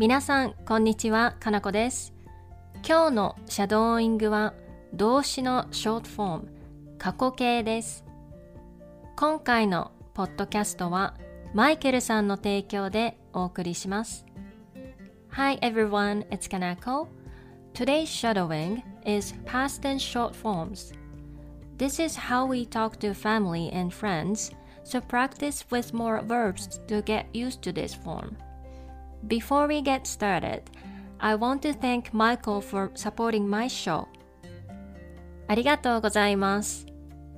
皆さん、こんにちは。かなこです。今日のシャドーイングは動詞のショートフォーム、過去形です。今回のポッドキャストはマイケルさんの提供でお送りします。Hi everyone, it's Kanako. Today's shadowing is past and short forms. This is how we talk to family and friends, so practice with more verbs to get used to this form. Before we get started, I want to thank Michael for supporting my show. ありがとうございます。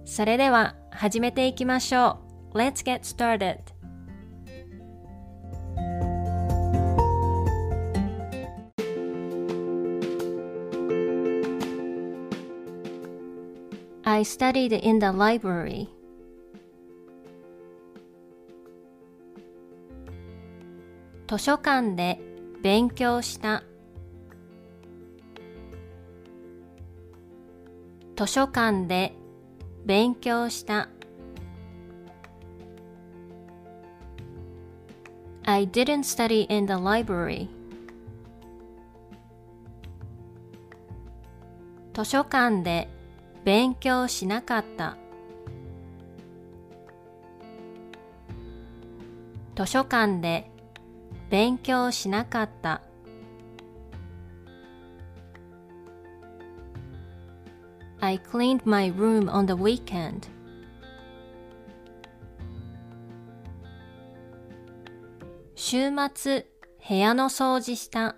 それでは始めていきましょう。Let's get started. I studied in the library. 図書館で勉強した。図書館で勉強した。I didn't study in the library. 図書館で勉強しなかった。図書館で勉強しなかった。I cleaned my room on the weekend. 週末部屋の掃除した。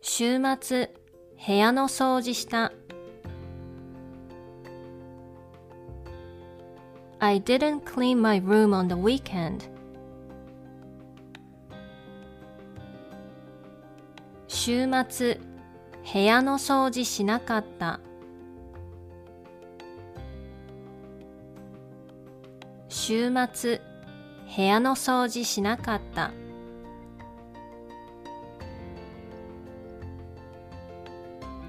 週末部屋の掃除した。I didn't clean my room on the weekend. 週末部屋の掃除しなかった。週末部屋の掃除しなかった。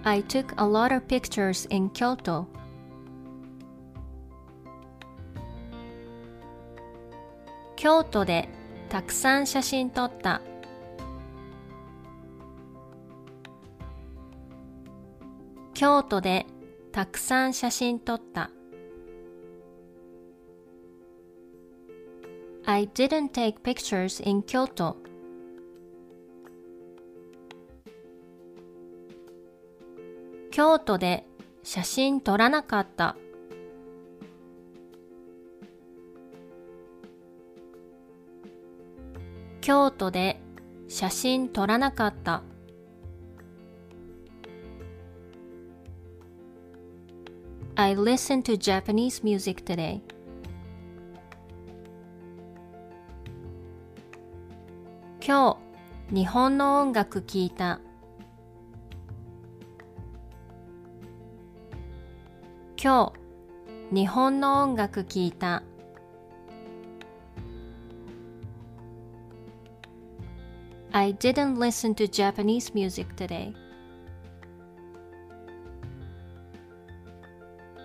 I took a lot of pictures in Kyoto. 京都でたくさん写真撮った。京都でたくさん写真撮った。I didn't take pictures in Kyoto. 京都で写真撮らなかった。京都で写真撮らなかった。I listened to Japanese music today. 今日、日本の音楽聴いた。今日、日本の音楽聴いた。I didn't listen to Japanese music today.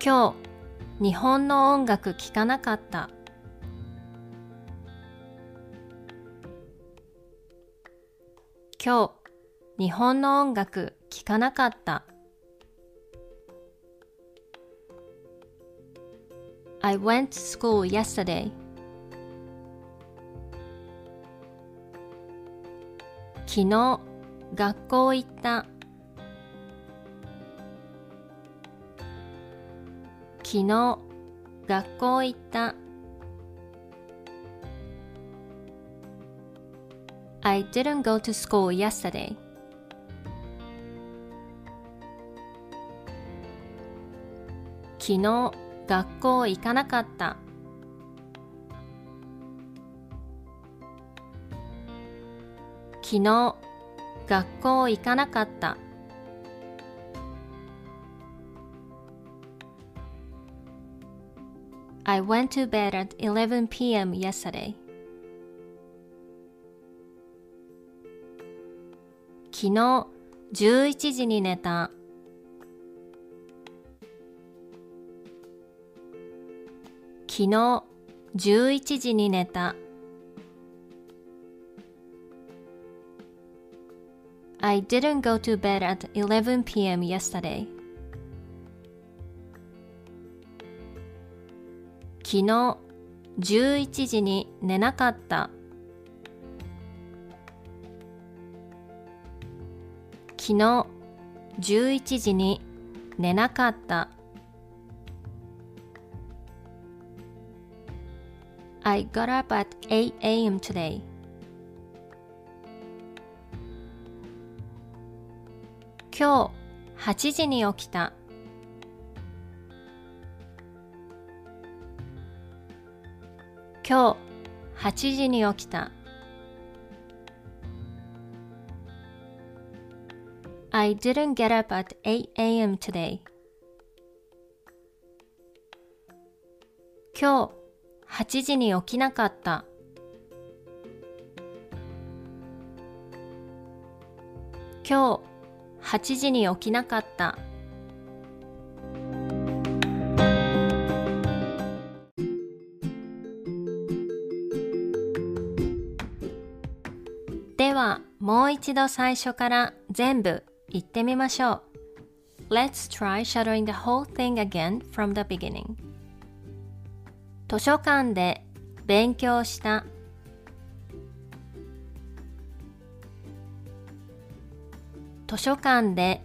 今日、日本の音楽聴かなかった。今日、日本の音楽聴かなかった。I went to school yesterday. 昨日学校行った昨日学校行った I didn't go to school yesterday 昨日学校行かなかった昨日学校行かなかった。I went to bed at 11 p.m. yesterday. 昨日11時に寝た。昨日11時に寝た I didn't go to bed at 11 p.m. yesterday. 昨日11時に寝なかった。昨日11時に寝なかった。I got up at 8 a.m. today. 今日8時に起きた。今日8時に起きた。I didn't get up at 8 a.m. today. 今日8時に起きなかった。今日8時に起きなかった。では、もう一度最初から全部言ってみましょう。Let's try shadowing the whole thing again from the beginning. 図書館で勉強した図書館で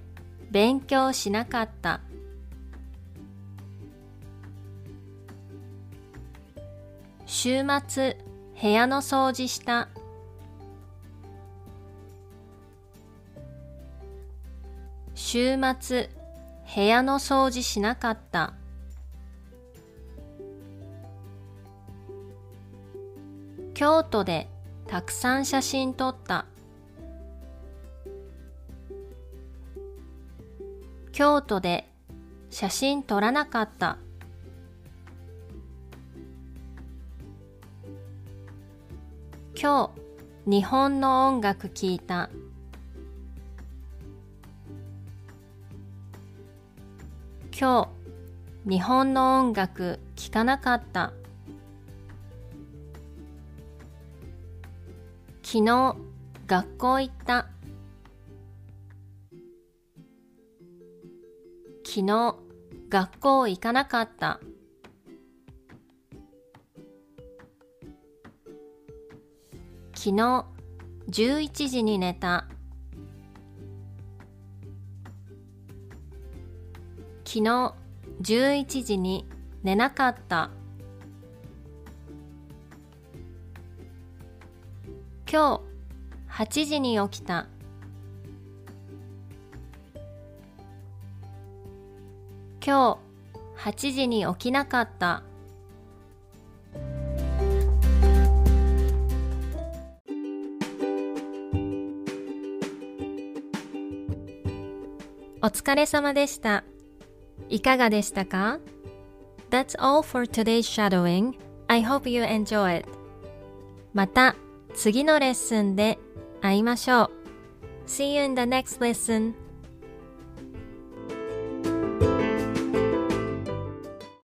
勉強しなかった。週末部屋の掃除した。週末部屋の掃除しなかった。京都でたくさん写真撮った。京都で写真撮らなかった。今日日本の音楽聴いた。今日日本の音楽聴かなかった。昨日学校行った。昨日学校行かなかった。昨日11時に寝た。昨日11時に寝なかった。今日8時に起きた。今日8時に起きなかったお疲れ様でした。いかがでしたか ?That's all for today's shadowing. I hope you enjoy it. また次のレッスンで会いましょう。See you in the next lesson.